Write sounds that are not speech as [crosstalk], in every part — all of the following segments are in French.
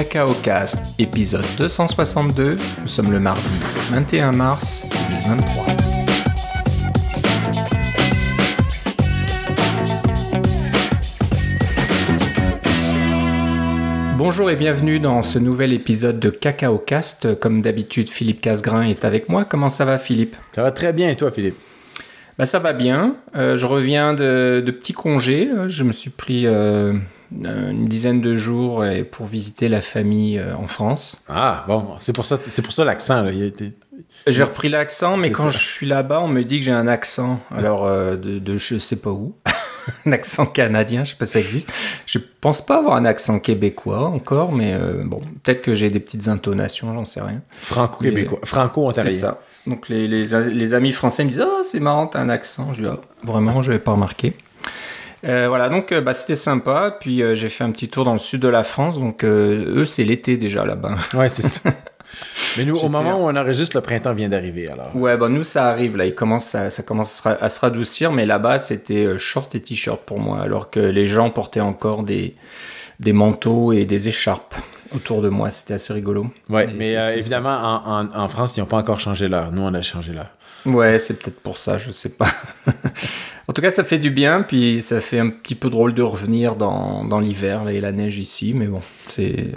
Cacao Cast, épisode 262. Nous sommes le mardi 21 mars 2023. Bonjour et bienvenue dans ce nouvel épisode de Cacao Cast. Comme d'habitude, Philippe Casgrain est avec moi. Comment ça va, Philippe? Ça va très bien, et toi, Philippe? Bah, Ça va bien. Euh, je reviens de, petits congés. Je me suis pris euh, une dizaine de jours pour visiter la famille euh, en France. Ah, bon, c'est pour ça, c'est pour ça l'accent. J'ai repris l'accent, mais quand je suis là-bas, on me dit que j'ai un accent. Alors, de, de je sais pas où. [laughs] un accent canadien, je sais pas si ça existe. Je pense pas avoir un accent québécois encore, mais bon, peut-être que j'ai des petites intonations, j'en sais rien. Franco-québécois, franco-ontarien. C'est ça. Donc les, les, amis français me disent Oh, c'est marrant, t'as un accent. Je dis ah, Vraiment, je n'avais pas remarqué. Euh, voilà, donc euh, bah, c'était sympa. Puis euh, j'ai fait un petit tour dans le sud de la France. Donc eux, c'est l'été déjà là-bas. [laughs] Ouais, c'est ça. Mais nous, au moment où on enregistre, le printemps vient d'arriver alors. Ouais, bon, nous ça arrive là. Il commence, ça, ça commence à se radoucir. Mais là-bas, c'était short et t-shirt pour moi. Alors que les gens portaient encore des, des manteaux et des écharpes autour de moi. C'était assez rigolo. Ouais, mais évidemment, en, en, France, ils n'ont pas encore changé l'heure. Nous, on a changé l'heure. Ouais, c'est peut-être pour ça, je sais pas. [laughs] en tout cas, ça fait du bien, puis ça fait un petit peu drôle de revenir dans, dans l'hiver et la neige ici, mais bon, c'est.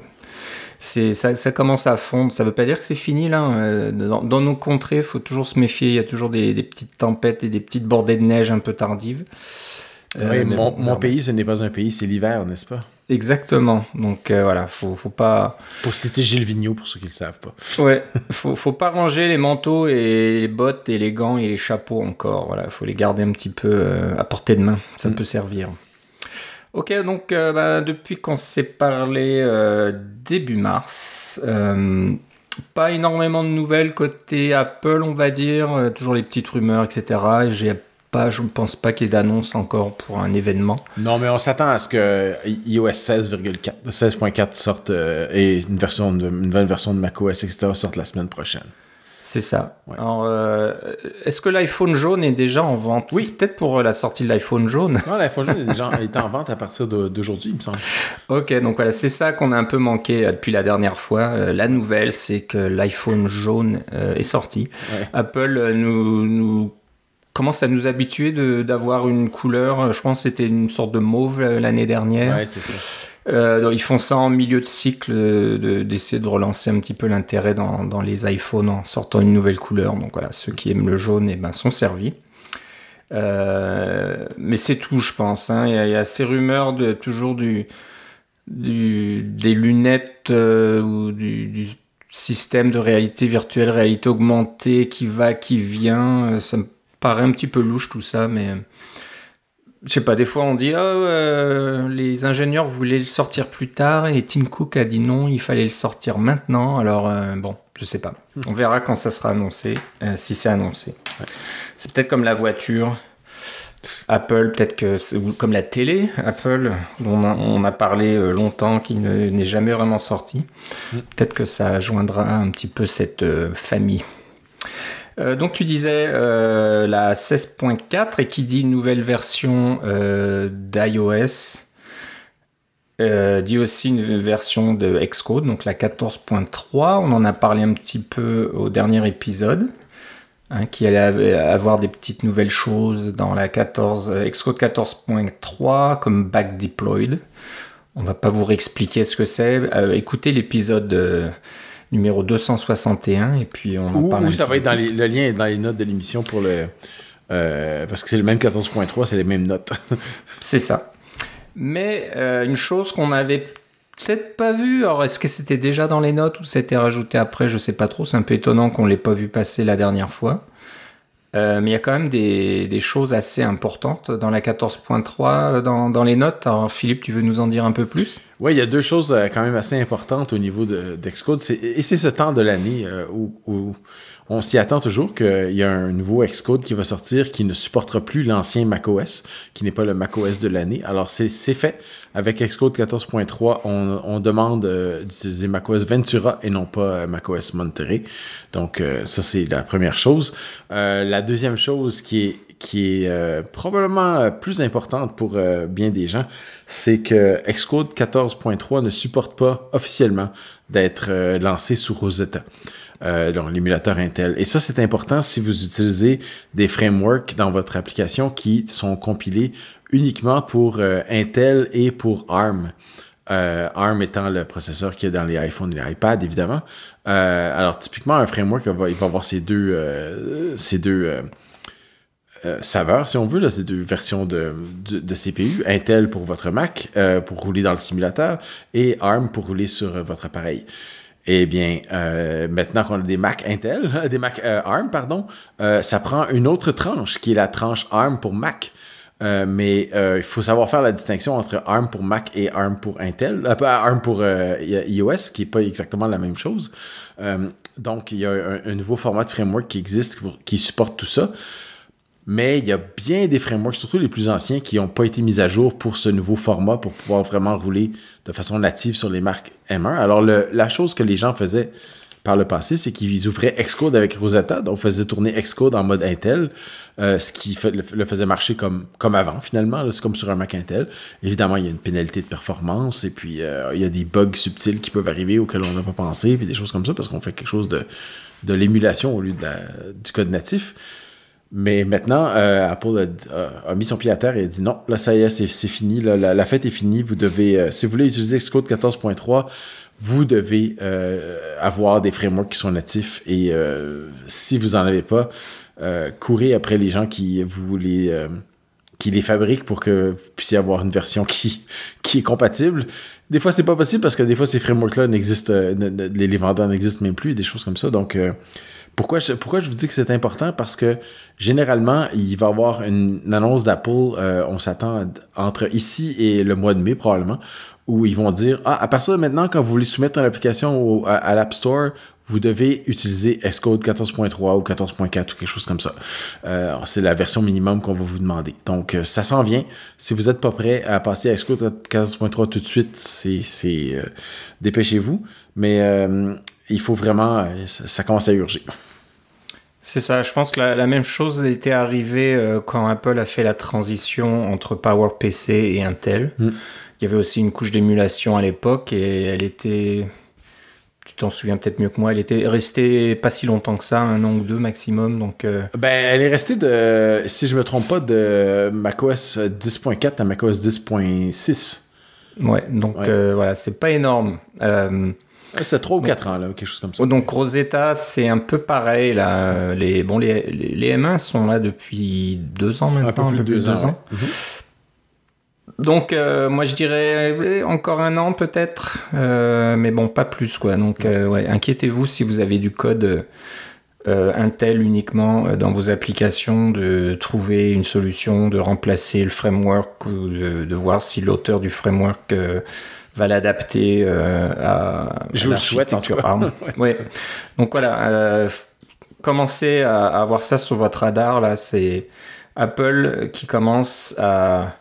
C'est, ça, ça, commence à fondre. Ça veut pas dire que c'est fini là. Euh, dans, dans nos contrées, il faut toujours se méfier. Il y a toujours des, des, petites tempêtes et des petites bordées de neige un peu tardives. Euh, oui, mon, mon pays, ce n'est pas un pays, c'est l'hiver, n'est-ce pas? Exactement. Donc euh, voilà, faut, faut pas. Pour citer Gilles Vigneault, pour ceux qui ne le savent pas. ouais, faut, faut pas ranger les manteaux et les bottes et les gants et les chapeaux encore. Voilà, faut les garder un petit peu euh, à portée de main. Ça mm. peut servir. Ok, donc bah, depuis qu'on s'est parlé début mars, pas énormément de nouvelles côté Apple, on va dire. toujours les petites rumeurs, etc. J'ai je ne pense pas qu'il y ait d'annonce encore pour un événement. Non, mais on s'attend à ce que iOS 16.4 16.4 sorte euh, et une, version de, une nouvelle version de macOS, etc. sorte la semaine prochaine. C'est ça. Alors, euh, est-ce que l'iPhone jaune est déjà en vente? Oui. C'est peut-être pour euh, la sortie de l'iPhone jaune. Non, l'iPhone jaune est déjà [laughs] est en vente à partir d'aujourd'hui, il me semble. Ok, donc voilà, c'est ça qu'on a un peu manqué depuis la dernière fois. la nouvelle, c'est que l'iPhone jaune est sorti. Apple nous, nous commence à nous habituer d'avoir une couleur. Je pense que c'était une sorte de mauve euh, l'année dernière. Ouais, c'est ça. Euh, ils font ça en milieu de cycle, d'essayer de, relancer un petit peu l'intérêt dans, dans, les iPhones en sortant une nouvelle couleur. Donc voilà, ceux qui aiment le jaune eh ben, sont servis. Euh, mais c'est tout, je pense. Hein. Il, y a, ces rumeurs de toujours du, du des lunettes ou du, du, système de réalité virtuelle, réalité augmentée qui va, qui vient. Ça me paraît un petit peu louche tout ça, mais je sais pas, des fois on dit oh, euh, les ingénieurs voulaient le sortir plus tard et Tim Cook a dit non, il fallait le sortir maintenant. Alors euh, bon, je sais pas. Hmm. On verra quand ça sera annoncé, euh, si c'est annoncé. C'est peut-être comme la voiture. Apple, peut-être que c'est comme la télé, Apple, dont on a, parlé longtemps, qui n'est jamais vraiment sorti. Hmm. Peut-être que ça joindra un petit peu cette famille. Euh, donc tu disais euh, la 16.4 et qui dit nouvelle version euh, d'iOS dit aussi une version de Xcode, donc la 14.3. On en a parlé un petit peu au dernier épisode. Hein, qui allait avoir des petites nouvelles choses dans la 14, Xcode 14.3 comme back deployed. On va pas vous réexpliquer ce que c'est. écoutez l'épisode numéro 261 et puis on en parle. Ou ça va être dans le lien dans les notes de l'émission pour le. Euh, parce que c'est le même 14.3, c'est les mêmes notes. [laughs] c'est ça. Mais euh, une chose qu'on avait peut-être pas vue, alors est-ce que c'était déjà dans les notes ou c'était rajouté après, je sais pas trop, c'est un peu étonnant qu'on l'ait pas vu passer la dernière fois. Euh, mais il y a quand même des, choses assez importantes dans la 14.3 dans, dans, les notes. Alors Philippe, tu veux nous en dire un peu plus? Oui, il y a deux choses euh, quand même assez importantes au niveau d'Excode. et c'est ce temps de l'année euh, où, on s'y attend toujours qu'il y a un nouveau Xcode qui va sortir qui ne supportera plus l'ancien macOS, qui n'est pas le macOS de l'année. Alors, c'est fait. Avec Xcode 14.3, on, demande euh, d'utiliser macOS Ventura et non pas euh, macOS Monterey. Donc, euh, ça, c'est la première chose. la deuxième chose qui est qui est probablement plus importante pour bien des gens, c'est que Xcode 14.3 ne supporte pas officiellement d'être lancé sous Rosetta. Donc l'émulateur Intel. Et ça, c'est important si vous utilisez des frameworks dans votre application qui sont compilés uniquement pour Intel et pour ARM. Euh, ARM étant le processeur qui est dans les iPhones et les iPads, évidemment. Euh, alors, typiquement, un framework, va, avoir ces deux, euh, ces si on veut, ces deux versions de, CPU. Intel pour votre Mac, pour rouler dans le simulateur, et ARM pour rouler sur votre appareil. Eh bien, maintenant qu'on a des Mac Intel, [laughs] des Mac ARM, pardon, ça prend une autre tranche, qui est la tranche ARM pour Mac. Euh, mais euh, il faut savoir faire la distinction entre ARM pour Mac et ARM pour Intel, euh, ARM pour iOS, qui n'est pas exactement la même chose. donc, il y a un, nouveau format de framework qui existe qui supporte tout ça. Mais il y a bien des frameworks, surtout les plus anciens, qui n'ont pas été mis à jour pour ce nouveau format pour pouvoir vraiment rouler de façon native sur les marques M1. Alors, la chose que les gens faisaient par le passé, c'est qu'ils ouvraient Xcode avec Rosetta, donc faisaient tourner Xcode en mode Intel, euh, ce qui le, faisait marcher comme, avant finalement, c'est comme sur un Mac Intel. Évidemment, il y a une pénalité de performance et puis euh, il y a des bugs subtils qui peuvent arriver auxquels on n'a pas pensé, puis des choses comme ça, parce qu'on fait quelque chose de l'émulation au lieu du code natif. Mais maintenant, euh, Apple a, mis son pied à terre et a dit non, là ça y est, c'est fini, la, fête est finie, vous devez, si vous voulez utiliser Xcode 14.3, vous devez euh, avoir des frameworks qui sont natifs et euh, si vous n'en avez pas, euh, courez après les gens qui vous les qui les fabriquent pour que vous puissiez avoir une version qui, [laughs] qui est compatible. Des fois, c'est pas possible parce que des fois, ces frameworks-là n'existent, les, vendeurs n'existent même plus, des choses comme ça. Donc, pourquoi je, pourquoi je vous dis que c'est important? Parce que généralement, il va y avoir une, annonce d'Apple, on s'attend entre ici et le mois de mai probablement, où ils vont dire Ah, à partir de maintenant, quand vous voulez soumettre une application à, l'App Store, vous devez utiliser Xcode 14.3 ou 14.4 ou quelque chose comme ça. Euh, c'est la version minimum qu'on va vous demander. Donc, euh, ça s'en vient. Si vous n'êtes pas prêt à passer à Xcode 14.3 tout de suite, c'est, euh, dépêchez-vous. Mais il faut vraiment, ça, commence à urger. C'est ça, je pense que la, même chose était arrivée quand Apple a fait la transition entre PowerPC et Intel. Mm. Il y avait aussi une couche d'émulation à l'époque et elle était, tu t'en souviens peut-être mieux que moi, elle était restée pas si longtemps que ça, un an ou deux maximum. Donc, euh, Ben, elle est restée de, si je me trompe pas, de macOS 10.4 à macOS 10.6. Ouais, donc euh, voilà, c'est pas énorme. C'est 3 ou 4 ans, là, quelque chose comme ça. Donc Rosetta, c'est un peu pareil. Là. Les, bon, les, les, M1 sont là depuis 2 ans maintenant, un peu plus, de 2 ans. Mhm. Donc, euh, moi, je dirais euh, encore un an peut-être, euh, mais bon, pas plus quoi. Donc, ouais, inquiétez-vous si vous avez du code Intel uniquement dans vos applications, de trouver une solution, de remplacer le framework ou de, voir si l'auteur du framework va l'adapter à. Je vous le souhaite en tout cas. [laughs] ouais, Donc voilà, commencez à, à avoir ça sur votre radar là. C'est Apple qui commence à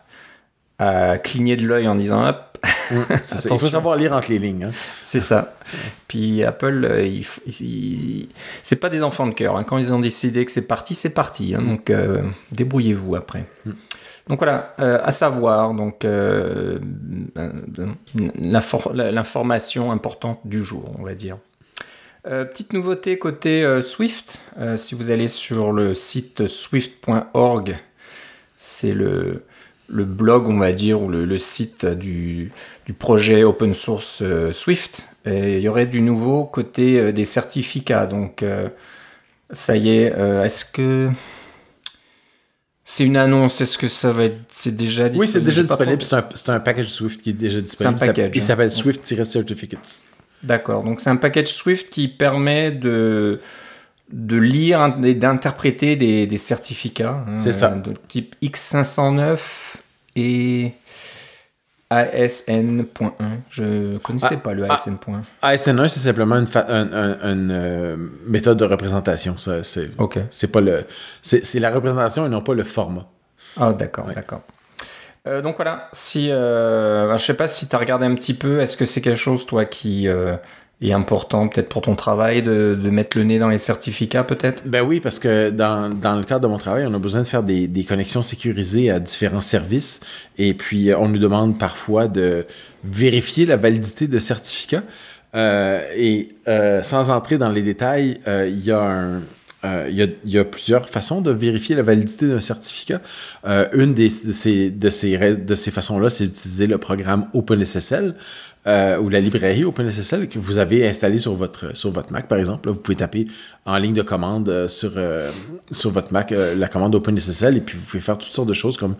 à cligner de l'œil en disant [laughs] Il faut savoir lire entre les lignes. Hein. C'est ça. Puis Apple, euh, c'est pas des enfants de cœur. Hein. Quand ils ont décidé que c'est parti, c'est parti. Hein. Donc euh, débrouillez-vous après. Mm. Donc voilà, euh, à savoir, donc l'information importante du jour, on va dire. petite nouveauté côté Swift. si vous allez sur le site swift.org, c'est le le blog, on va dire, ou le, site du, projet open source euh, Swift. Et il y aurait du nouveau côté euh, des certificats. Donc, euh, ça y est, est-ce que. C'est une annonce, est-ce que ça va être. C'est déjà disponible Oui, c'est déjà disponible? C'est un, package Swift qui est déjà disponible. Un package, il hein. s'appelle Swift-Certificates. D'accord. Donc, c'est un package Swift qui permet de de lire et d'interpréter des, certificats. Hein, c'est ça. De type X509 et ASN.1. Je connaissais ah, pas le ASN.1. Ah, ASN1, c'est simplement une, euh, méthode de représentation. C'est c'est pas le c'est la représentation et non pas le format. Ah, d'accord, d'accord. Euh, donc voilà, si euh, je sais pas si tu as regardé un petit peu, est-ce que c'est quelque chose toi qui est important peut-être pour ton travail de, mettre le nez dans les certificats peut-être? Ben oui, parce que dans, dans, le cadre de mon travail, on a besoin de faire des, des, connexions sécurisées à différents services et puis on nous demande parfois de vérifier la validité de certificats. Euh, et euh, sans entrer dans les détails, euh, il y a euh, y a, plusieurs façons de vérifier la validité d'un certificat. Euh, une des, de ces, de ces, de ces façons-là, c'est d'utiliser le programme OpenSSL euh, ou la librairie OpenSSL que vous avez installé sur votre, sur votre Mac, par exemple. Là, vous pouvez taper en ligne de commande euh, sur, euh, sur votre Mac la commande OpenSSL et puis vous pouvez faire toutes sortes de choses comme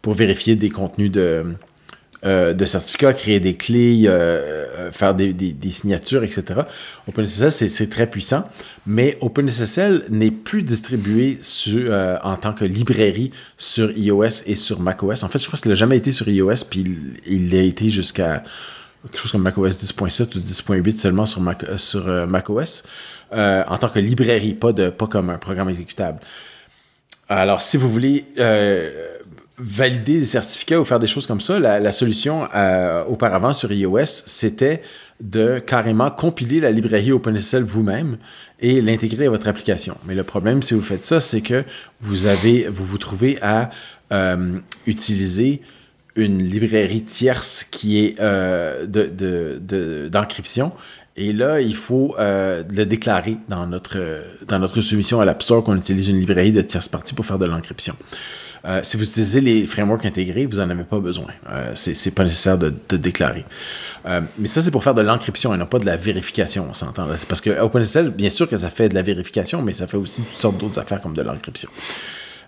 pour vérifier des contenus de, de certificats, créer des clés, faire des, des, signatures, etc. OpenSSL, c'est très puissant, mais OpenSSL n'est plus distribué en tant que librairie sur iOS et sur macOS. En fait, je pense qu'il n'a jamais été sur iOS, puis il, il a été jusqu'à quelque chose comme macOS 10.7 ou 10.8 seulement sur, Mac, sur macOS, en tant que librairie, pas, de, pas comme un programme exécutable. Alors, si vous voulez valider des certificats ou faire des choses comme ça, la, solution euh, auparavant sur iOS, c'était de carrément compiler la librairie OpenSSL vous-même et l'intégrer à votre application. Mais le problème, si vous faites ça, c'est que vous avez, vous vous trouvez à euh, utiliser une librairie tierce qui est euh, d'encryption. De, de, et là, il faut euh, le déclarer dans notre, dans notre soumission à l'App Store qu'on utilise une librairie de tierce partie pour faire de l'encryption. Euh, si vous utilisez les frameworks intégrés, vous n'en avez pas besoin. Euh, c'est pas nécessaire de, déclarer. Euh, mais ça, c'est pour faire de l'encryption et non pas de la vérification, on s'entend. Parce que OpenSSL, bien sûr que ça fait de la vérification, mais ça fait aussi toutes sortes d'autres affaires comme de l'encryption.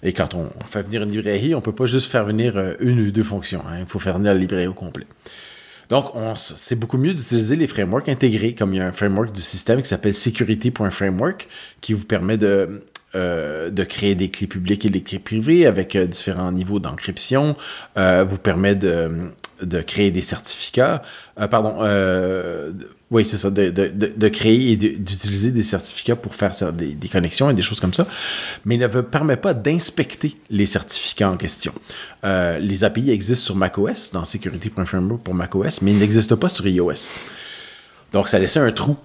Et quand on fait venir une librairie, on peut pas juste faire venir euh, une ou deux fonctions. Hein. Il faut faire venir la librairie au complet. Donc, c'est beaucoup mieux d'utiliser les frameworks intégrés, comme il y a un framework du système qui s'appelle security.framework, qui vous permet de euh, de créer des clés publiques et des clés privées avec euh, différents niveaux d'encryption, vous permet de, de, créer des certificats, euh, pardon, euh, oui, c'est ça, de, créer et d'utiliser des certificats pour faire des, connexions et des choses comme ça, mais ne permet pas d'inspecter les certificats en question. Euh, les API existent sur macOS, dans security.framework pour macOS, mais ils n'existent pas sur iOS. Donc, ça laissait un trou.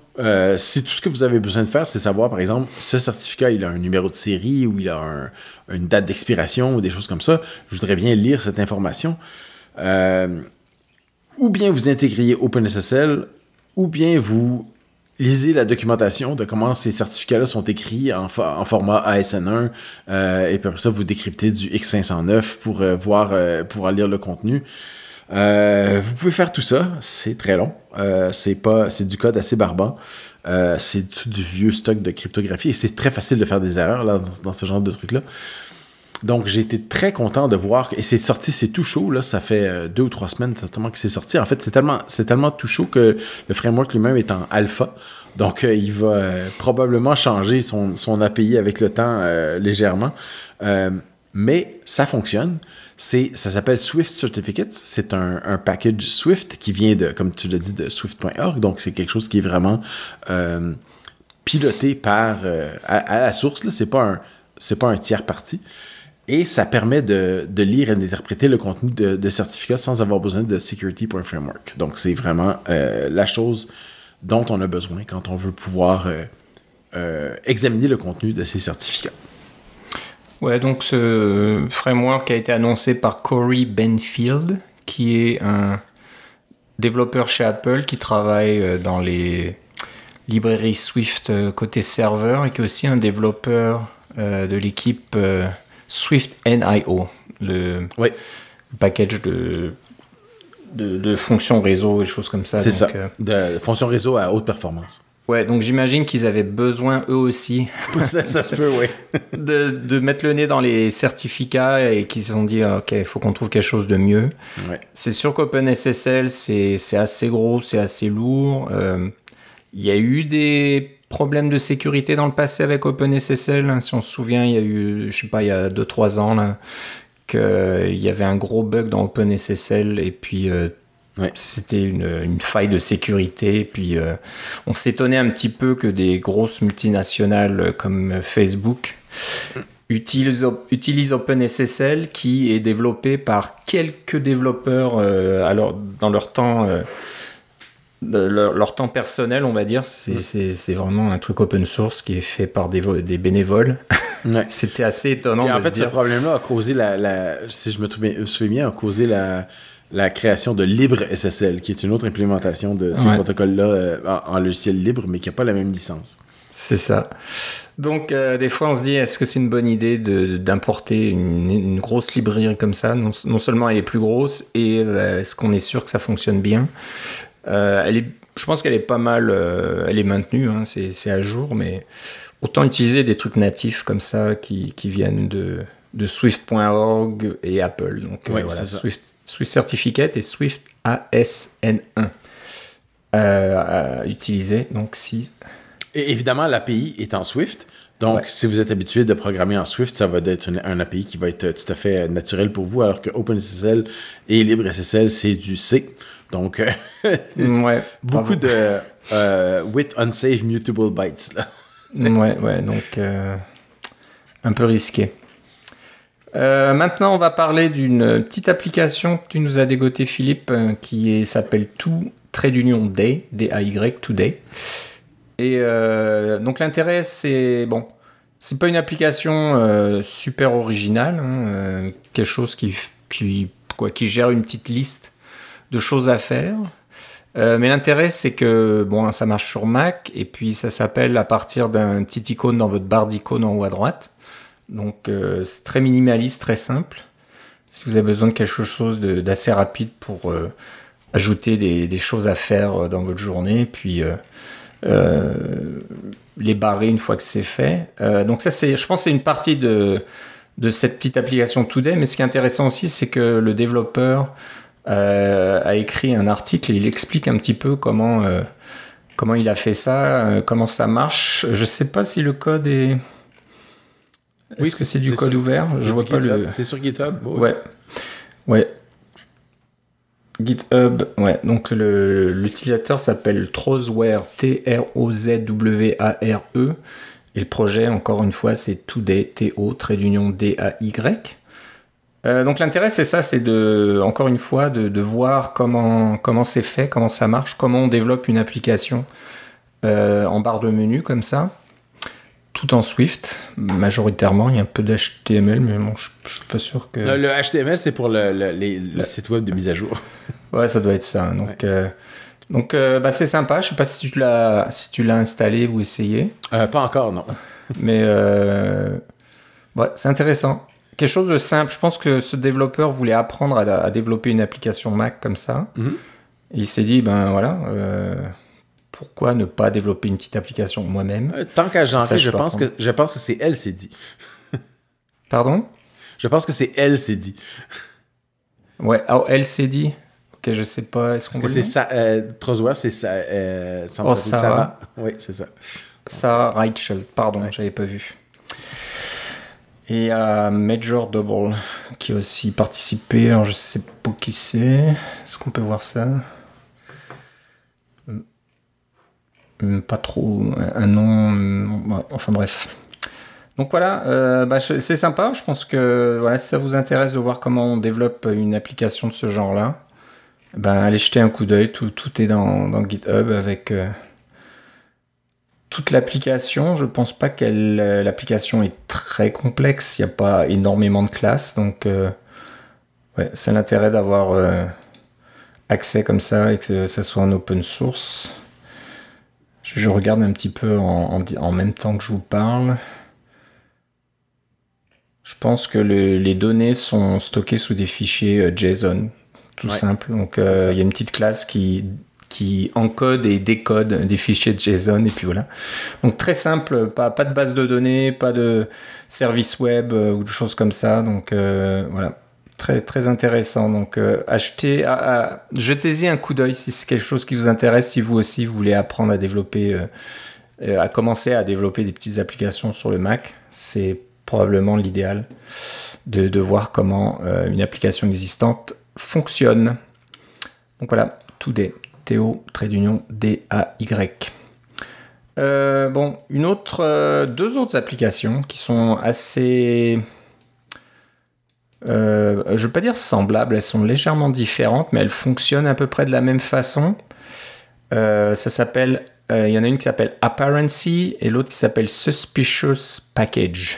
Si tout ce que vous avez besoin de faire, c'est savoir, par exemple, ce certificat, il a un numéro de série ou il a un, une date d'expiration ou des choses comme ça, je voudrais bien lire cette information. Euh, ou bien vous intégriez OpenSSL, ou bien vous lisez la documentation de comment ces certificats-là sont écrits en, format ASN1, euh, et puis après ça, vous décryptez du X509 pour euh, voir, lire le contenu. Vous pouvez faire tout ça, c'est très long. C'est c'est du code assez barbant. C'est du vieux stock de cryptographie et c'est très facile de faire des erreurs là, dans, dans ce genre de trucs là. Donc j'ai été très content de voir et c'est sorti, c'est tout chaud là, ça fait euh, deux ou trois semaines certainement que c'est sorti. En fait, c'est tellement, c'est tellement tout chaud que le framework lui-même est en alpha. Donc euh, il va euh, probablement changer son, son API avec le temps légèrement, mais ça fonctionne c'est, ça s'appelle Swift Certificates. C'est un, un, package Swift qui vient de, comme tu l'as dit, de Swift.org. Donc, c'est quelque chose qui est vraiment euh, piloté par, euh, à, à, la source. Là. C'est pas un, c'est pas un tiers parti. Et ça permet de, lire et d'interpréter le contenu de, certificats sans avoir besoin de security.framework. Donc, c'est vraiment euh, la chose dont on a besoin quand on veut pouvoir euh, euh, examiner le contenu de ces certificats. Ouais, donc ce framework a été annoncé par Corey Benfield, qui est un développeur chez Apple qui travaille dans les librairies Swift côté serveur et qui est aussi un développeur de l'équipe Swift NIO, le ouais. package de, de, de, fonctions réseau et choses comme ça. C'est ça, de fonctions réseau à haute performance. Ouais, donc j'imagine qu'ils avaient besoin eux aussi [laughs] ça, ça se peut, oui. [laughs] de, de, mettre le nez dans les certificats et qu'ils se sont dit ok, il faut qu'on trouve quelque chose de mieux. Ouais. C'est sûr qu'OpenSSL c'est assez gros, c'est assez lourd. Il euh, y a eu des problèmes de sécurité dans le passé avec OpenSSL. Hein, si on se souvient, il y a eu, je sais pas, il y a 2-3 ans là, qu'il y avait un gros bug dans OpenSSL et puis euh, Ouais. C'était une, une, faille de sécurité. Et puis, euh, on s'étonnait un petit peu que des grosses multinationales comme Facebook utilisent, utilisent OpenSSL, qui est développé par quelques développeurs euh, alors, dans leur temps. Euh, leur, temps personnel, on va dire, c'est vraiment un truc open source qui est fait par des, des bénévoles. [laughs] C'était assez étonnant. Et en fait, ce problème-là a causé la, si je me souviens bien, a causé la, la création de LibreSSL, qui est une autre implémentation de ces protocoles-là euh, en, logiciel libre, mais qui n'a pas la même licence. C'est ça. Donc, euh, des fois, on se dit, est-ce que c'est une bonne idée d'importer une, grosse librairie comme ça? Non, seulement elle est plus grosse, et euh, est-ce qu'on est sûr que ça fonctionne bien? Elle est, Je pense qu'elle est pas mal, elle est maintenue, hein, c'est à jour, mais autant utiliser des trucs natifs comme ça qui, qui viennent de, de Swift.org et Apple. Donc voilà, Swift, Swift Certificate et Swift ASN1 euh, à utiliser. Donc si. Et évidemment, l'API est en Swift. Donc, si vous êtes habitué de programmer en Swift, ça va être un API qui va être tout à fait naturel pour vous, alors que OpenSSL et LibreSSL, c'est du C. Donc, [laughs] ouais, beaucoup de euh, with unsafe mutable bytes. Là. ouais, ouais, donc euh, un peu risqué. Euh, maintenant, on va parler d'une petite application que tu nous as dégoté, Philippe, euh, qui s'appelle Tout Trait d'Union Day, D-A-Y, Today. Et euh, donc l'intérêt, c'est bon, c'est pas une application super originale, hein, quelque chose qui, qui, quoi, qui gère une petite liste de choses à faire. mais l'intérêt, c'est que bon, ça marche sur Mac et puis ça s'appelle à partir d'un petit icône dans votre barre d'icônes en haut à droite. Donc euh, c'est très minimaliste, très simple. Si vous avez besoin de quelque chose d'assez rapide pour euh, ajouter des, choses à faire euh, dans votre journée, puis les barrer une fois que c'est fait. donc ça, c'est, je pense, c'est une partie de, de cette petite application Today. Mais ce qui est intéressant aussi, c'est que le développeur a écrit un article et il explique un petit peu comment comment il a fait ça, comment ça marche. Je sais pas si le code est est-ce que c'est du code ouvert? Je vois pas le. C'est sur GitHub. Ouais. Ouais. GitHub, ouais. Donc l'utilisateur s'appelle Trozware, T-R-O-Z-W-A-R-E. Et le projet, encore une fois, c'est Today, T-O, trait d'union D-A-Y. Euh, donc l'intérêt, c'est ça, c'est de, encore une fois, de, de voir comment comment c'est fait, comment ça marche, comment on développe une application euh, en barre de menu comme ça tout en Swift, majoritairement. Il y a un peu d'HTML, mais bon, je, ne suis pas sûr que. Le, HTML, c'est pour le, site web de mise à jour. [laughs] ouais, ça doit être ça. Donc, euh, donc bah, c'est sympa. Je sais pas si tu l'as si tu l'as installé ou essayé. Pas encore, non. mais ouais, c'est intéressant. Quelque chose de simple. Je pense que ce développeur voulait apprendre à, développer une application Mac comme ça. Mhm. il s'est dit, ben voilà pourquoi ne pas développer une petite application moi-même? Euh, Tant qu'à j'en je, pense que, je pense que c'est elle, c'est dit. Pardon? Je pense que c'est elle, c'est dit. Ouais, oh, elle s'est dit. Ok, je sais pas. Est-ce qu'on c'est ça. Euh, c'est ça. Euh, oh, Sarah. Oui, c'est ça. Sarah Reichel, pardon, j'avais pas vu. Et euh, Major Double, qui a aussi participé. Alors, je sais pas qui c'est. Est-ce qu'on peut voir ça? Euh, pas trop un nom, euh, enfin bref. Donc voilà, euh, bah, c'est sympa. Je pense que voilà, si ça vous intéresse de voir comment on développe une application de ce genre-là, ben, allez jeter un coup d'œil. Tout, tout, est dans GitHub avec toute l'application. Je pense pas que l'application est très complexe. Il n'y a pas énormément de classes. Donc ouais, c'est l'intérêt d'avoir accès comme ça et que ça soit en open source. Je regarde un petit peu en, même temps que je vous parle. Je pense que les données sont stockées sous des fichiers euh, JSON, tout simple. Donc euh, il y a une petite classe qui, qui encode et décode des fichiers de JSON et puis voilà. Donc très simple, pas, pas de base de données, pas de service web euh, ou de choses comme ça. Donc voilà, Très, très intéressant. Donc, euh, achetez, jetez-y un coup d'œil si c'est quelque chose qui vous intéresse, si vous aussi voulez apprendre à développer, euh, euh, à commencer à développer des petites applications sur le Mac. C'est probablement l'idéal de, de, voir comment une application existante fonctionne. Donc voilà, Today, Théo, trait d'union, D-A-Y. bon, une autre, deux autres applications qui sont assez euh, je ne veux pas dire semblables, elles sont légèrement différentes, mais elles fonctionnent à peu près de la même façon. ça s'appelle, il y en a une qui s'appelle Apparency et l'autre qui s'appelle Suspicious Package.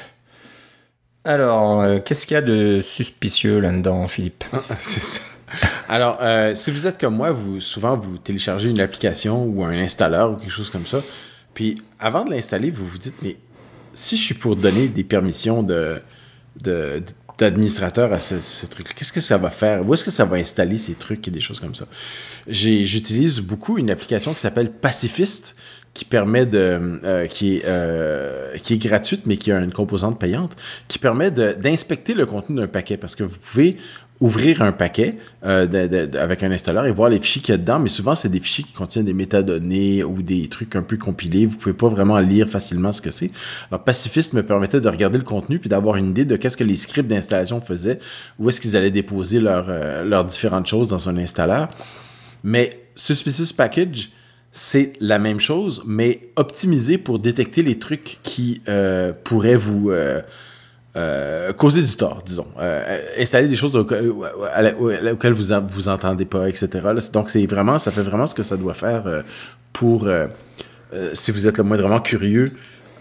Alors, qu'est-ce qu'il y a de suspicieux là-dedans, Philippe? C'est ça. [laughs] Alors, euh, si vous êtes comme moi, vous souvent vous téléchargez une application ou un installeur ou quelque chose comme ça. Puis avant de l'installer, vous vous dites, mais si je suis pour donner des permissions d'administrateur à ce, truc, qu'est-ce que ça va faire? Où est-ce que ça va installer ces trucs et des choses comme ça? J'utilise beaucoup une application qui s'appelle Pacifist, qui permet de euh, qui est euh, qui est gratuite mais qui a une composante payante qui permet d'inspecter le contenu d'un paquet parce que vous pouvez ouvrir un paquet euh, avec un installeur et voir les fichiers qu'il y a dedans, mais souvent, c'est des fichiers qui contiennent des métadonnées ou des trucs un peu compilés. Vous pouvez pas vraiment lire facilement ce que c'est. Alors, Pacifist me permettait de regarder le contenu puis d'avoir une idée de qu'est-ce que les scripts d'installation faisaient, où est-ce qu'ils allaient déposer leurs différentes choses dans un installeur. Mais Suspicious Package, c'est la même chose, mais optimisé pour détecter les trucs qui euh, pourraient vous... Euh, causer du tort, disons. Euh, installer des choses auxquelles, vous vous entendez pas, etc. Donc, c'est vraiment, ça fait vraiment ce que ça doit faire euh, pour, si vous êtes le moindrement curieux,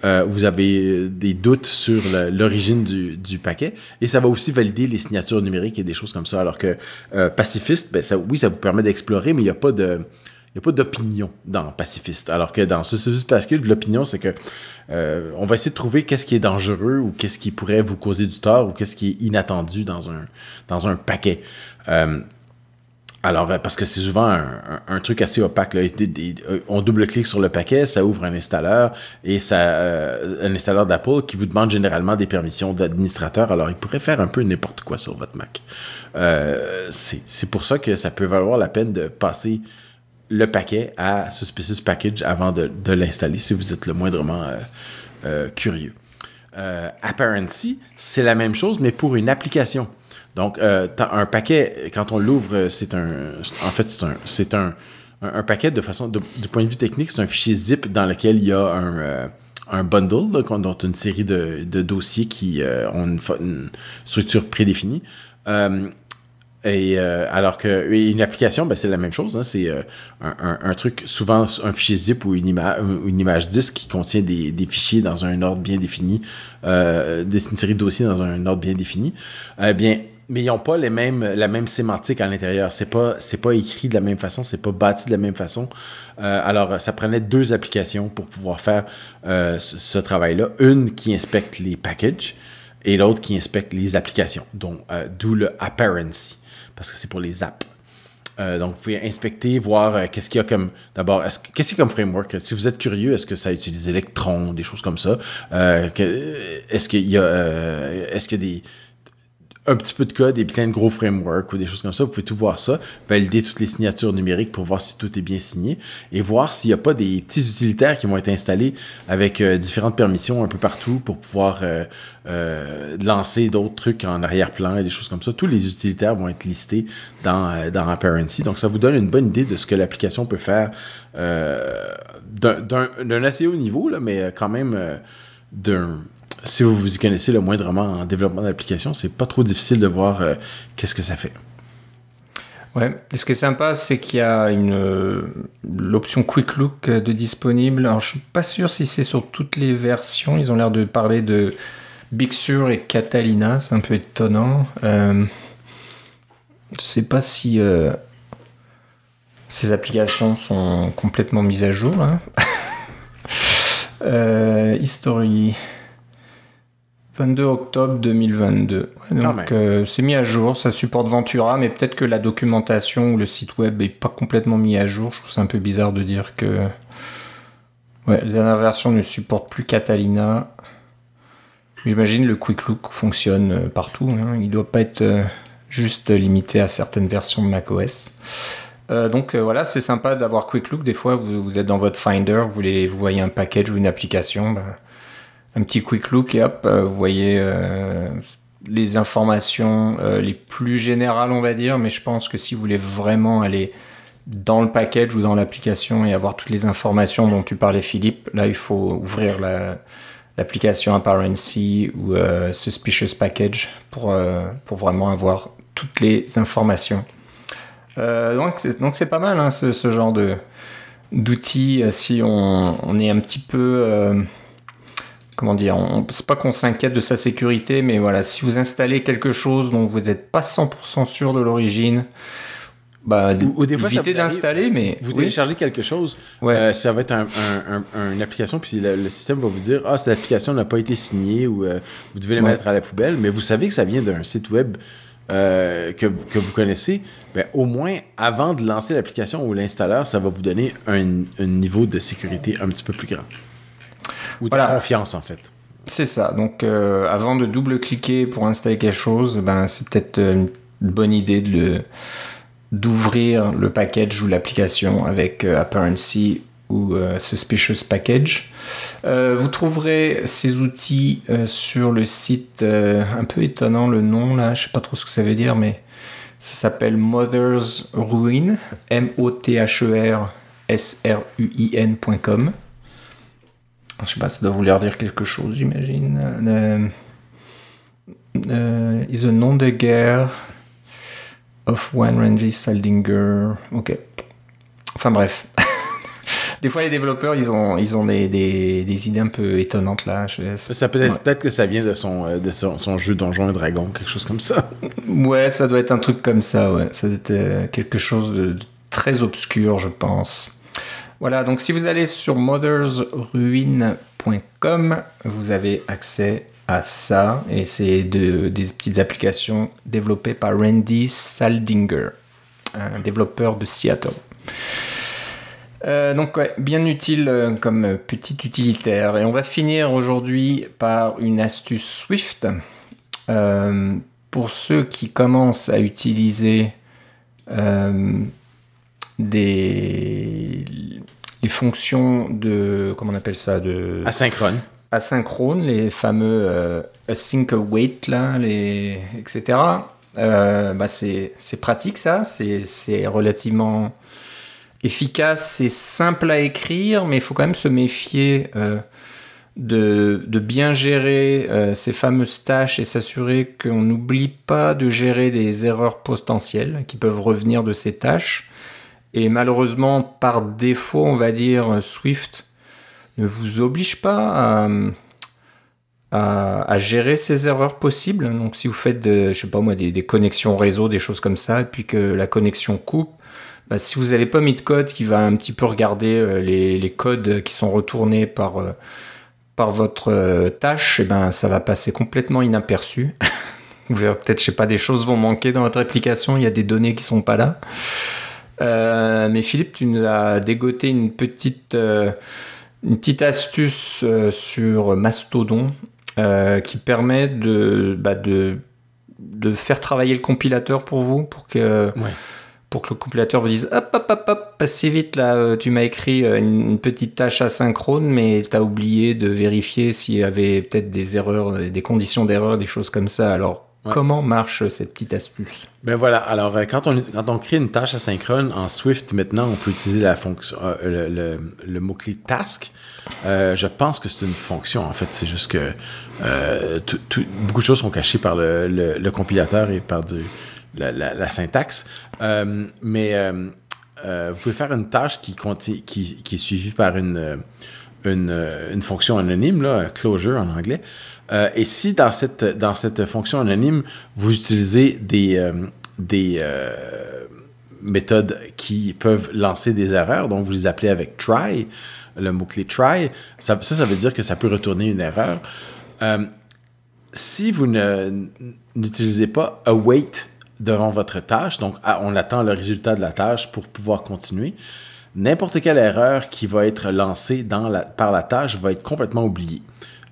vous avez des doutes sur l'origine du, paquet. Et ça va aussi valider les signatures numériques et des choses comme ça. Alors que pacifiste, ben, oui, ça vous permet d'explorer, mais il n'y a pas de il n'y a pas d'opinion dans pacifiste. Alors que dans ce que l'opinion, c'est que euh, on va essayer de trouver qu'est-ce qui est dangereux ou qu'est-ce qui pourrait vous causer du tort ou qu'est-ce qui est inattendu dans un, dans un paquet. Euh, alors, euh, parce que c'est souvent un, truc assez opaque. on double-clique sur le paquet, ça ouvre un installeur et ça, un installeur d'Apple qui vous demande généralement des permissions d'administrateur. Alors, il pourrait faire un peu n'importe quoi sur votre Mac. c'est pour ça que ça peut valoir la peine de passer le paquet à Suspicious Package avant de, l'installer si vous êtes le moindrement euh, euh, curieux. Euh, Apparency, c'est la même chose, mais pour une application. Donc, un paquet, quand on l'ouvre, c'est un. En fait, c'est un, un, paquet de façon. du point de vue technique, c'est un fichier zip dans lequel il y a un. un bundle, donc une série de, dossiers qui ont une structure prédéfinie. Et euh, alors que une application, ben, c'est la même chose. Hein, c'est euh, un, truc, souvent un fichier zip ou une, image disque qui contient des, des, fichiers dans un ordre bien défini, euh, une série de dossiers dans un ordre bien défini. Eh bien, mais ils n'ont pas la même sémantique à l'intérieur. C'est pas, pas écrit de la même façon, c'est pas bâti de la même façon. alors, ça prenait deux applications pour pouvoir faire ce, travail-là. Une qui inspecte les packages et l'autre qui inspecte les applications, donc d'où le apparency parce que c'est pour les apps. Euh, donc, vous pouvez inspecter, voir euh, qu'est-ce qu'il y a comme. D'abord, qu'est-ce qu'il y a comme framework? Si vous êtes curieux, est-ce que ça utilise Electron, des choses comme ça? Euh, Est-ce qu'il y a, est-ce qu'il y a des, un petit peu de code et plein de gros frameworks ou des choses comme ça. Vous pouvez tout voir ça, valider toutes les signatures numériques pour voir si tout est bien signé et voir s'il n'y a pas des petits utilitaires qui vont être installés avec euh, différentes permissions un peu partout pour pouvoir euh, euh, lancer d'autres trucs en arrière-plan et des choses comme ça. Tous les utilitaires vont être listés dans, dans Apparency. Donc, ça vous donne une bonne idée de ce que l'application peut faire d'un assez haut niveau, mais quand même d'un si vous vous y connaissez le moindrement en développement d'application, c'est pas trop difficile de voir euh, qu'est-ce que ça fait. Ouais, ce qui est sympa, c'est qu'il y a une euh, l'option Quick Look euh, de disponible. Alors, je suis pas sûr si c'est sur toutes les versions. Ils ont l'air de parler de Big Sur et Catalina. C'est un peu étonnant. Euh, je sais pas si ces applications sont complètement mises à jour. Hein. [laughs] History. 22 octobre 2022. Donc euh, c'est mis à jour, ça supporte Ventura, mais peut-être que la documentation ou le site web est pas complètement mis à jour. Je trouve c'est un peu bizarre de dire que ouais, les dernières versions ne supportent plus Catalina. J'imagine le Quick Look fonctionne euh, partout. Hein. Il doit pas être euh, juste limité à certaines versions de macOS. donc voilà, c'est sympa d'avoir Quick Look. Des fois, vous, êtes dans votre Finder, vous, vous voyez un package ou une application. Bah, un petit quick look et hop, euh, vous voyez euh, les informations euh, les plus générales, on va dire. Mais je pense que si vous voulez vraiment aller dans le package ou dans l'application et avoir toutes les informations dont tu parlais, Philippe, là, il faut ouvrir l'application Apparency ou Suspicious Package pour, pour vraiment avoir toutes les informations. donc, donc c'est pas mal hein, ce, ce, genre de, d'outils si on, est un petit peu comment dire, c'est pas qu'on s'inquiète de sa sécurité, mais voilà, si vous installez quelque chose dont vous n'êtes pas 100% sûr de l'origine, bah, ou, des fois, évitez d'installer, mais vous téléchargez quelque chose, euh, ça va être une application, puis le, système va vous dire ah cette application n'a pas été signée ou euh, vous devez la mettre à la poubelle, mais vous savez que ça vient d'un site web euh, que, que, vous connaissez. Ben, au moins avant de lancer l'application ou l'installeur, ça va vous donner un, niveau de sécurité un petit peu plus grand ou de confiance en fait. C'est ça. Donc avant de double-cliquer pour installer quelque chose, ben c'est peut-être une bonne idée de le d'ouvrir le package ou l'application avec euh, Apparency ou euh, Suspicious Package. Euh, vous trouverez ces outils sur le site, un peu étonnant le nom là, je sais pas trop ce que ça veut dire, mais ça s'appelle Mother's Ruin, M-O-T-H-E-R-S-R-U-I-N.com. Je sais pas, ça doit vouloir dire quelque chose, j'imagine. is a nom de guerre of One Ranges Saldinger. Ok. Enfin bref. [laughs] des fois, les développeurs, ils ont, ils ont des, des, des idées un peu étonnantes là. Ça peut être peut-être que ça vient de son, euh, de son, son, jeu Donjons et Dragons, quelque chose comme ça. Ouais, ça doit être un truc comme ça. Ouais, ça doit être euh, quelque chose de, très obscur, je pense. Voilà, donc si vous allez sur mothersruin.com, vous avez accès à ça. Et c'est de, des petites applications développées par Randy Saldinger, un développeur de Seattle. Euh, donc bien utile euh, comme petit utilitaire. Et on va finir aujourd'hui par une astuce Swift. Euh, pour ceux qui commencent à utiliser des les fonctions de comment on appelle ça de asynchrone asynchrone, les fameux euh, async await, là, les, etc. Euh, bah c'est pratique ça, c'est relativement efficace, c'est simple à écrire, mais il faut quand même se méfier euh, de, de, bien gérer euh, ces fameuses tâches et s'assurer qu'on n'oublie pas de gérer des erreurs potentielles qui peuvent revenir de ces tâches. Et malheureusement, par défaut, on va dire Swift ne vous oblige pas à, gérer ces erreurs possibles. Donc si vous faites, je sais pas moi, des, connexions réseau, des choses comme ça, et puis que la connexion coupe, bah, si vous n'avez pas mis de code qui va un petit peu regarder euh, les, codes qui sont retournés par, euh, par votre euh, tâche, et eh ben, ça va passer complètement inaperçu. [laughs] vous verrez peut-être, je sais pas, des choses vont manquer dans votre application, il y a des données qui sont pas là. Mais Philippe, tu nous as dégoté une petite une petite astuce euh, sur Mastodon euh, qui permet de, bah, de, de, faire travailler le compilateur pour vous, pour que, pour que le compilateur vous dise hop, hop, hop, hop, pas si vite là, euh, tu m'as écrit une, petite tâche asynchrone, mais tu as oublié de vérifier s'il y avait peut-être des erreurs, des conditions d'erreur, des choses comme ça. Alors, Comment marche cette petite astuce? Ben voilà, alors quand on, quand on crée une tâche asynchrone en Swift, maintenant, on peut utiliser la fonction, le, le, mot-clé task. Euh, je pense que c'est une fonction, en fait. C'est juste que euh, beaucoup de choses sont cachées par le, le compilateur et par du, la, syntaxe. Euh, mais vous pouvez faire une tâche qui, qui, qui est suivie par une, une, une fonction anonyme, là, closure en anglais. Euh, et si dans cette, dans cette fonction anonyme, vous utilisez des, euh, des euh, méthodes qui peuvent lancer des erreurs, donc vous les appelez avec try, le mot-clé try, ça, ça, veut dire que ça peut retourner une erreur. si vous n'utilisez pas await devant votre tâche, donc ah, on attend le résultat de la tâche pour pouvoir continuer, n'importe quelle erreur qui va être lancée par la tâche va être complètement oubliée.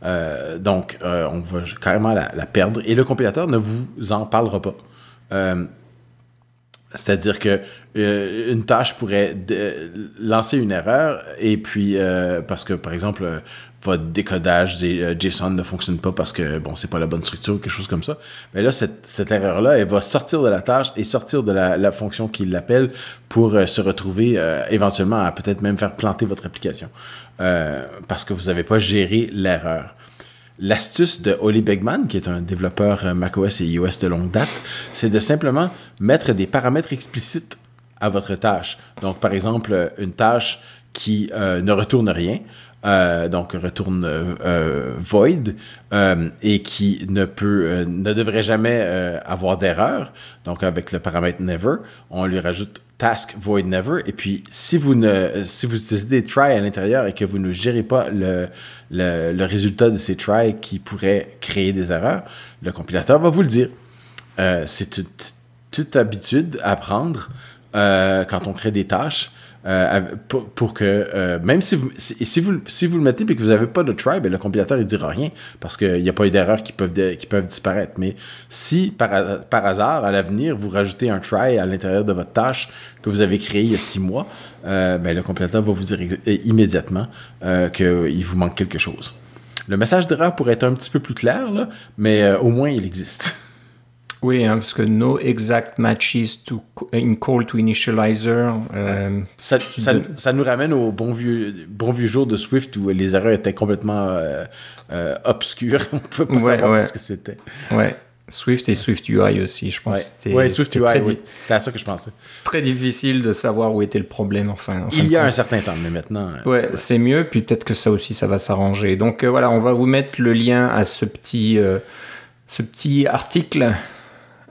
Euh, donc, euh, on va carrément la, perdre et le compilateur ne vous en parlera pas. Euh, c'est-à-dire que une tâche pourrait lancer une erreur et puis parce que par exemple votre décodage JSON ne fonctionne pas parce que bon c'est pas la bonne structure ou quelque chose comme ça. Mais là cette, erreur là elle va sortir de la tâche et sortir de la, fonction qui l'appelle pour se retrouver éventuellement à peut-être même faire planter votre application. Euh, parce que vous n'avez pas géré l'erreur. L'astuce de Oli Begman, qui est un développeur euh, macOS et iOS de longue date, c'est de simplement mettre des paramètres explicites à votre tâche. Donc, par exemple, une tâche qui ne retourne rien. Donc retourne void et qui ne peut ne devrait jamais avoir d'erreur donc avec le paramètre never on lui rajoute task void never. Et puis, si vous, ne, si vous utilisez des tries à l'intérieur et que vous ne gérez pas le, le, résultat de ces tries qui pourraient créer des erreurs, le compilateur va vous le dire. Euh, c'est une petite habitude à prendre euh, quand on crée des tâches. Euh, pour, que euh, même si vous, si, vous, si vous le mettez et que vous n'avez pas de try, ben, le compilateur ne dira rien parce qu'il n'y a pas eu d'erreurs qui peuvent, qui peuvent disparaître. Mais si par, par hasard, à l'avenir, vous rajoutez un try à l'intérieur de votre tâche que vous avez créé il y a six mois, euh, ben, le compilateur va vous dire immédiatement qu'il vous manque quelque chose. Le message d'erreur pourrait être un petit peu plus clair, là, mais au moins il existe. [laughs] Oui, hein, parce que no exact matches to, in call to initializer. Euh, ça, ça, ça, nous ramène au bon vieux, bon vieux jour de Swift où les erreurs étaient complètement euh, euh, obscures. [laughs] On ne pouvait pas savoir ce que c'était. Ouais. Swift et Swift UI aussi, je pense. Oui, ouais, Swift UI, oui. C'est à ça que je pensais. Très difficile de savoir où était le problème, enfin. Il y a un certain temps, mais maintenant. ouais, c'est mieux, puis peut-être que ça aussi, ça va s'arranger. Donc voilà, on va vous mettre le lien à ce petit, ce petit article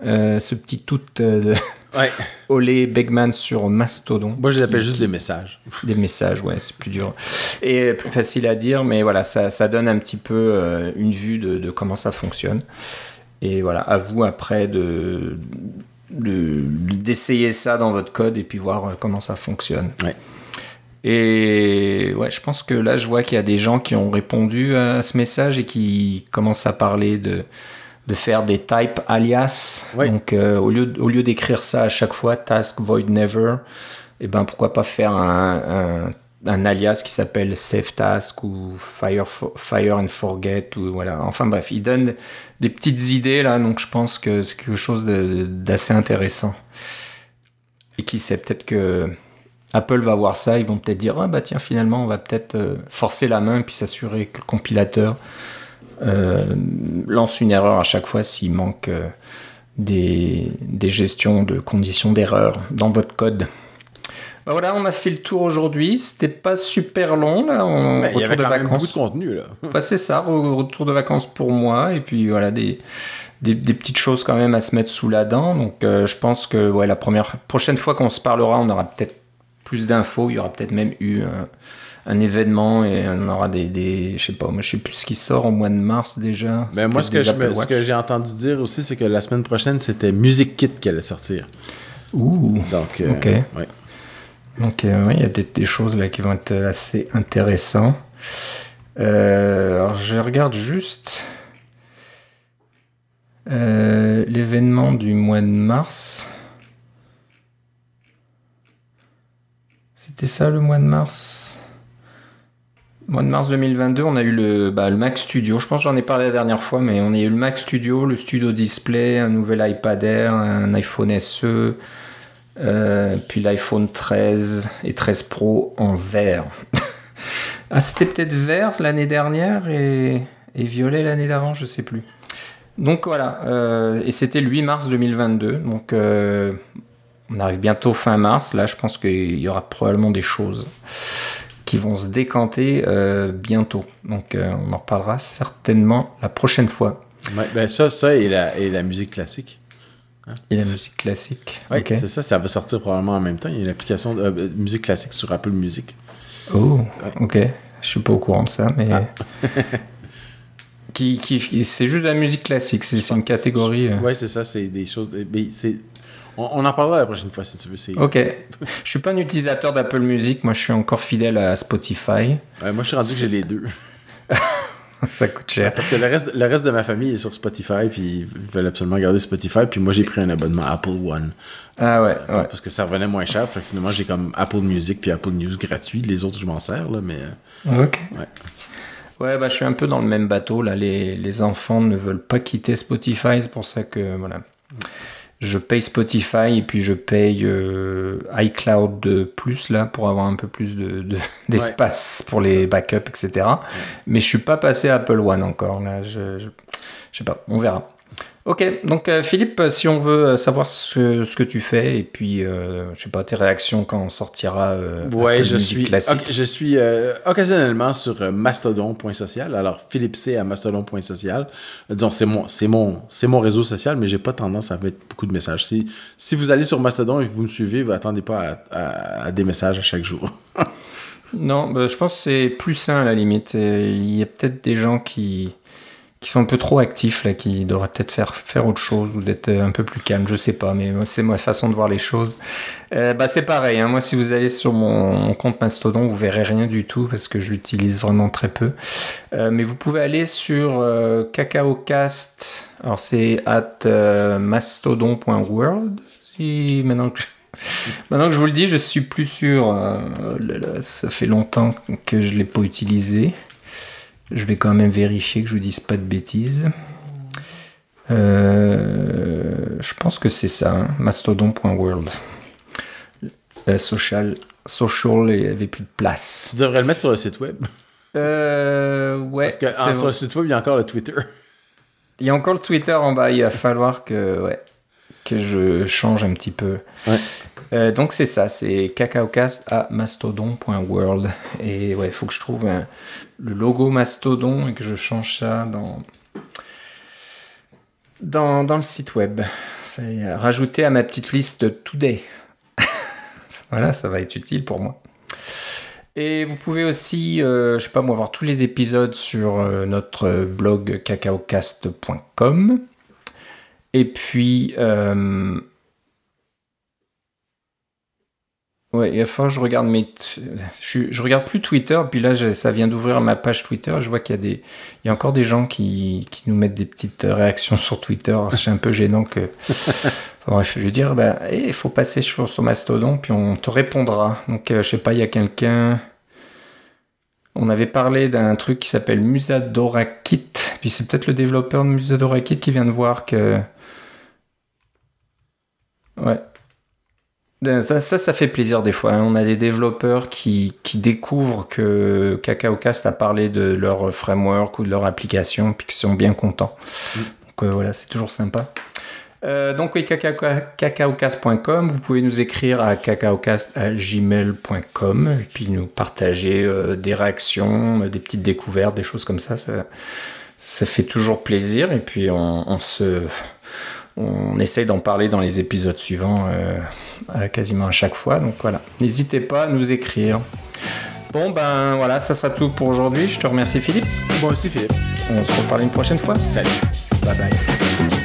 euh, ce petit tout euh, ouais. [laughs] Olé Begman sur Mastodon. Moi, je les appelle juste des messages. Des [laughs] messages, ouais, c'est plus dur. Et plus facile à dire, mais voilà, ça, ça donne un petit peu euh, une vue de, de, comment ça fonctionne. Et voilà, à vous après de d'essayer ça dans votre code et puis voir comment ça fonctionne. Ouais. Et ouais, je pense que là, je vois qu'il y a des gens qui ont répondu à ce message et qui commencent à parler de de faire des types alias. Donc, euh, au lieu, au lieu d'écrire ça à chaque fois, task void never, et eh ben pourquoi pas faire un, un, alias qui s'appelle save task ou fire, fire and forget ou voilà. Enfin bref, il donne des petites idées là, donc je pense que c'est quelque chose d'assez intéressant. Et qui sait, peut-être que Apple va voir ça, ils vont peut-être dire ah bah tiens finalement on va peut-être euh, forcer la main puis s'assurer que le compilateur lance une erreur à chaque fois s'il manque euh, des, des, gestions de conditions d'erreur dans votre code. Bah voilà, on a fait le tour aujourd'hui. C'était pas super long là. On, il y avait de quand vacances. Même beaucoup de contenu là. [laughs] Bah, c'est ça, retour de vacances pour moi et puis voilà des, des, petites choses quand même à se mettre sous la dent. Donc euh, je pense que ouais, la première prochaine fois qu'on se parlera, on aura peut-être plus d'infos. Il y aura peut-être même eu un événement et on aura des, des, je sais pas moi je sais plus ce qui sort au mois de mars déjà. Mais moi ce que, ce que j'ai entendu dire aussi c'est que la semaine prochaine c'était Music Kit qui allait sortir. Ouh. Donc euh, ok. ouais. donc euh, il y a peut-être des choses là qui vont être assez intéressantes. Euh, alors je regarde juste l'événement du mois de mars. C'était ça le mois de mars? Mois de mars 2022, on a eu le, bah, le Mac Studio. Je pense j'en ai parlé la dernière fois, mais on a eu le Mac Studio, le Studio Display, un nouvel iPad Air, un iPhone SE, euh, puis l'iPhone 13 et 13 Pro en vert. [laughs] ah, c'était peut-être vert l'année dernière et, et violet l'année d'avant, je sais plus. Donc voilà, euh, et c'était le 8 mars 2022. Donc euh, on arrive bientôt fin mars. Là, je pense qu'il y aura probablement des choses qui vont se décanter euh, bientôt. Donc euh, on en reparlera certainement la prochaine fois. ben ça, ça et la, et la musique classique. Hein? Et la musique classique. Oui, c'est ça, ça va sortir probablement en même temps. Il y a une application de euh, musique classique sur Apple Music. Oh, ok. Je suis pas au courant de ça, mais. Ah. [laughs] qui, qui, c'est juste la musique classique, c'est une catégorie. Oui, c'est ça, c'est des choses. c'est on, en parlera la prochaine fois si tu veux. Ok. je suis pas un utilisateur d'Apple Music. Moi, je suis encore fidèle à Spotify. moi, je suis rendu que j'ai les deux. [laughs] ça coûte cher. Parce que le reste, le reste de ma famille est sur Spotify, puis ils veulent absolument garder Spotify, puis moi j'ai pris un abonnement Apple One. Ah ouais, ouais. Parce que ça revenait moins cher, fait que finalement j'ai comme Apple Music puis Apple News gratuit. Les autres, je m'en sers, là, mais. Euh, ok. Ouais. Ouais, bah, je suis un peu dans le même bateau, là. Les, les enfants ne veulent pas quitter Spotify, c'est pour ça que, voilà je paye Spotify et puis je paye euh, iCloud de plus là pour avoir un peu plus de, [laughs] d'espace pour les backups, etc. Mais je suis pas passé à Apple One encore. Là, je, je, sais pas, on verra. Ok, donc euh, Philippe, si on veut euh, savoir ce, ce, que tu fais et puis, euh, je sais pas, tes réactions quand on sortira. Euh, ouais, je suis, okay, je suis occasionnellement sur mastodon.social. Alors, Philippe C à mastodon.social. Disons, c'est mon, c'est mon, c'est mon réseau social, mais j'ai pas tendance à mettre beaucoup de messages. Si, si vous allez sur Mastodon et que vous me suivez, vous attendez pas à, à, des messages à chaque jour. [laughs] non, bah, je pense que c'est plus sain à la limite. Il y a peut-être des gens qui qui sont un peu trop actifs là, qui devraient peut-être faire faire autre chose ou d'être un peu plus calme. Je sais pas, mais c'est ma façon de voir les choses. Euh, bah c'est pareil. Hein. Moi, si vous allez sur mon, compte Mastodon, vous verrez rien du tout parce que je l'utilise vraiment très peu. Euh, mais vous pouvez aller sur euh, CacaoCast. Alors c'est at euh, mastodon.world. Si maintenant que je... [laughs] Maintenant que je vous le dis, je suis plus sûr. Euh, ça fait longtemps que je l'ai pas utilisé. Je vais quand même vérifier que je vous dise pas de bêtises. Euh, je pense que c'est ça, hein, mastodon.world. Euh, social, social, il n'y avait plus de place. Tu devrais le mettre sur le site web. Euh, ouais. Parce que ah, sur le site web, il y a encore le Twitter. Il y a encore le Twitter en bas. Il va falloir que, ouais, que je change un petit peu. Ouais. Euh, donc c'est ça, c'est cacaocast à mastodon.world. Et ouais, il faut que je trouve un, le logo Mastodon et que je change ça dans, dans, dans le site web. C'est rajouté à ma petite liste Today. [laughs] voilà, ça va être utile pour moi. Et vous pouvez aussi, euh, je sais pas moi, voir tous les épisodes sur euh, notre blog cacaocast.com. Et puis, euh, Ouais, et enfin, je regarde mes. Je, je, regarde plus Twitter, puis là, ça vient d'ouvrir ma page Twitter. Je vois qu'il y a des. Il y a encore des gens qui, qui nous mettent des petites réactions sur Twitter. C'est un peu gênant que. [laughs] Bref, je veux dire, ben, il faut passer sur, sur, Mastodon, puis on te répondra. Donc, euh, je sais pas, il y a quelqu'un. On avait parlé d'un truc qui s'appelle Musadorakit. Puis c'est peut-être le développeur de Musadorakit qui vient de voir que. Ouais, ça, ça, ça, fait plaisir des fois. Hein. On a des développeurs qui, qui découvrent que CacaoCast a parlé de leur framework ou de leur application, puis qui sont bien contents. Mm. Donc euh, voilà, c'est toujours sympa. Euh, donc oui, cacaocast.com, vous pouvez nous écrire à cacaocast.gmail.com et puis nous partager euh, des réactions, des petites découvertes, des choses comme ça. Ça, ça fait toujours plaisir et puis on, on se on essaye d'en parler dans les épisodes suivants euh, quasiment à chaque fois. Donc voilà, n'hésitez pas à nous écrire. Bon ben voilà, ça sera tout pour aujourd'hui. Je te remercie Philippe. Moi aussi Philippe. On se reparle une prochaine fois. Salut. Bye bye.